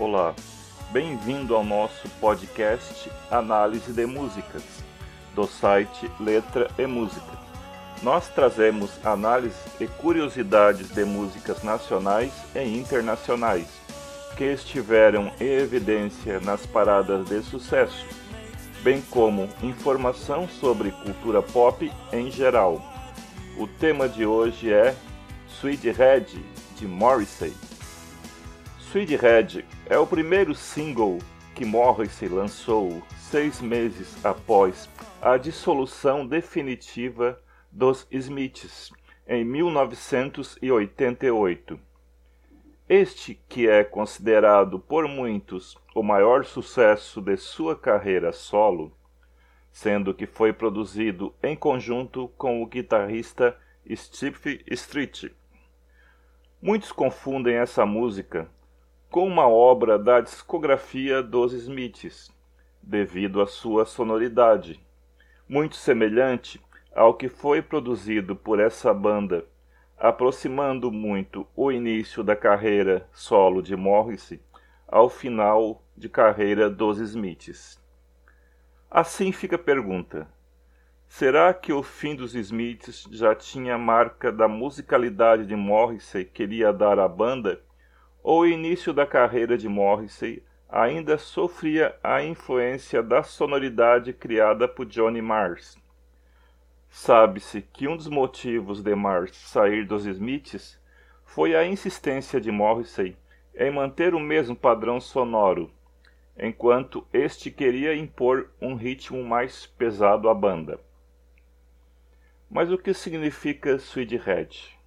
Olá, bem-vindo ao nosso podcast Análise de Músicas, do site Letra e Música. Nós trazemos análises e curiosidades de músicas nacionais e internacionais que estiveram em evidência nas paradas de sucesso, bem como informação sobre cultura pop em geral. O tema de hoje é Sweet Red, de Morrissey. Sweet Red é o primeiro single que Morrissey lançou seis meses após a dissolução definitiva dos Smiths, em 1988. Este, que é considerado por muitos o maior sucesso de sua carreira solo, sendo que foi produzido em conjunto com o guitarrista Steve Street. Muitos confundem essa música com uma obra da discografia dos Smiths, devido à sua sonoridade, muito semelhante ao que foi produzido por essa banda, aproximando muito o início da carreira solo de Morrissey ao final de carreira dos Smiths. Assim fica a pergunta: será que o fim dos Smiths já tinha a marca da musicalidade de Morrissey que queria dar à banda? O início da carreira de Morrissey ainda sofria a influência da sonoridade criada por Johnny Marrs. Sabe-se que um dos motivos de Marrs sair dos Smiths foi a insistência de Morrissey em manter o mesmo padrão sonoro, enquanto este queria impor um ritmo mais pesado à banda. Mas o que significa Sweet?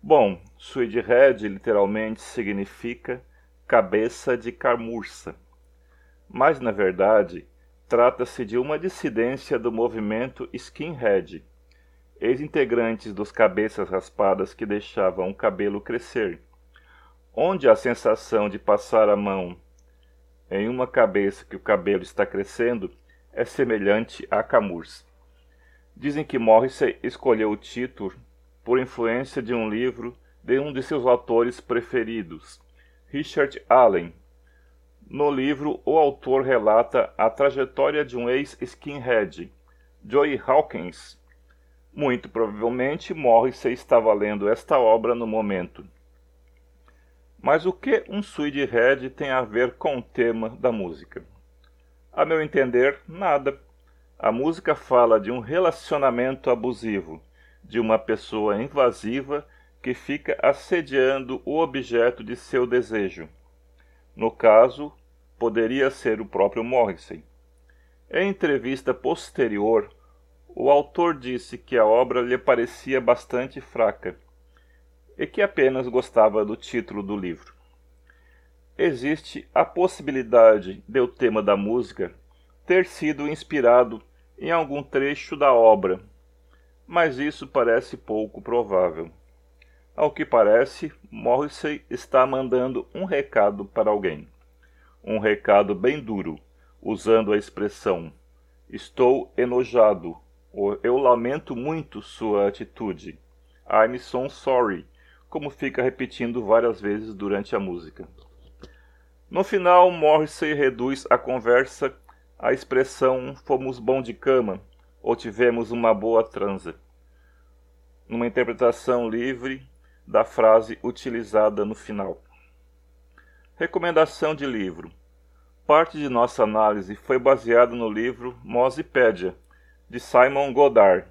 Bom, Red literalmente significa cabeça de camurça. Mas, na verdade, trata-se de uma dissidência do movimento skinhead, ex-integrantes dos cabeças raspadas que deixavam o cabelo crescer, onde a sensação de passar a mão em uma cabeça que o cabelo está crescendo é semelhante à camurça. Dizem que Morrissey escolheu o título por influência de um livro de um de seus autores preferidos, Richard Allen. No livro, o autor relata a trajetória de um ex-skinhead, Joey Hawkins. Muito provavelmente Morrissey estava lendo esta obra no momento. Mas o que um Red tem a ver com o tema da música? A meu entender, nada. A música fala de um relacionamento abusivo, de uma pessoa invasiva que fica assediando o objeto de seu desejo. No caso, poderia ser o próprio Morrissey. Em entrevista posterior, o autor disse que a obra lhe parecia bastante fraca e que apenas gostava do título do livro. Existe a possibilidade de o tema da música ter sido inspirado em algum trecho da obra mas isso parece pouco provável. Ao que parece, Morrissey está mandando um recado para alguém. Um recado bem duro, usando a expressão Estou enojado, ou eu lamento muito sua atitude. I'm so sorry, como fica repetindo várias vezes durante a música. No final, Morrissey reduz a conversa à expressão fomos bom de cama, ou tivemos uma boa transa, numa interpretação livre da frase utilizada no final. Recomendação de livro. Parte de nossa análise foi baseada no livro Mosipédia, de Simon Goddard,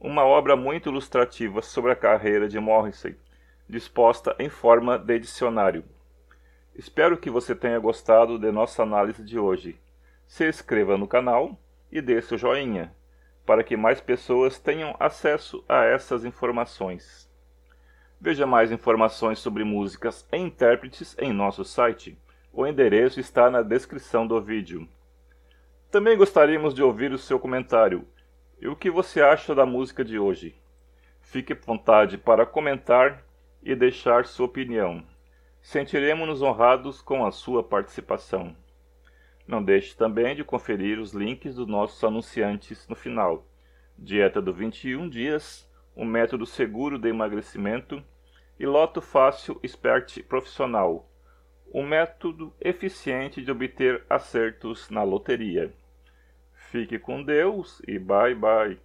uma obra muito ilustrativa sobre a carreira de Morrissey, disposta em forma de dicionário. Espero que você tenha gostado de nossa análise de hoje. Se inscreva no canal e dê seu joinha, para que mais pessoas tenham acesso a essas informações. Veja mais informações sobre músicas e intérpretes em nosso site. O endereço está na descrição do vídeo. Também gostaríamos de ouvir o seu comentário. E o que você acha da música de hoje? Fique à vontade para comentar e deixar sua opinião. Sentiremos-nos honrados com a sua participação. Não deixe também de conferir os links dos nossos anunciantes no final. Dieta do 21 dias, um método seguro de emagrecimento e Loto Fácil Expert Profissional, um método eficiente de obter acertos na loteria. Fique com Deus e bye bye.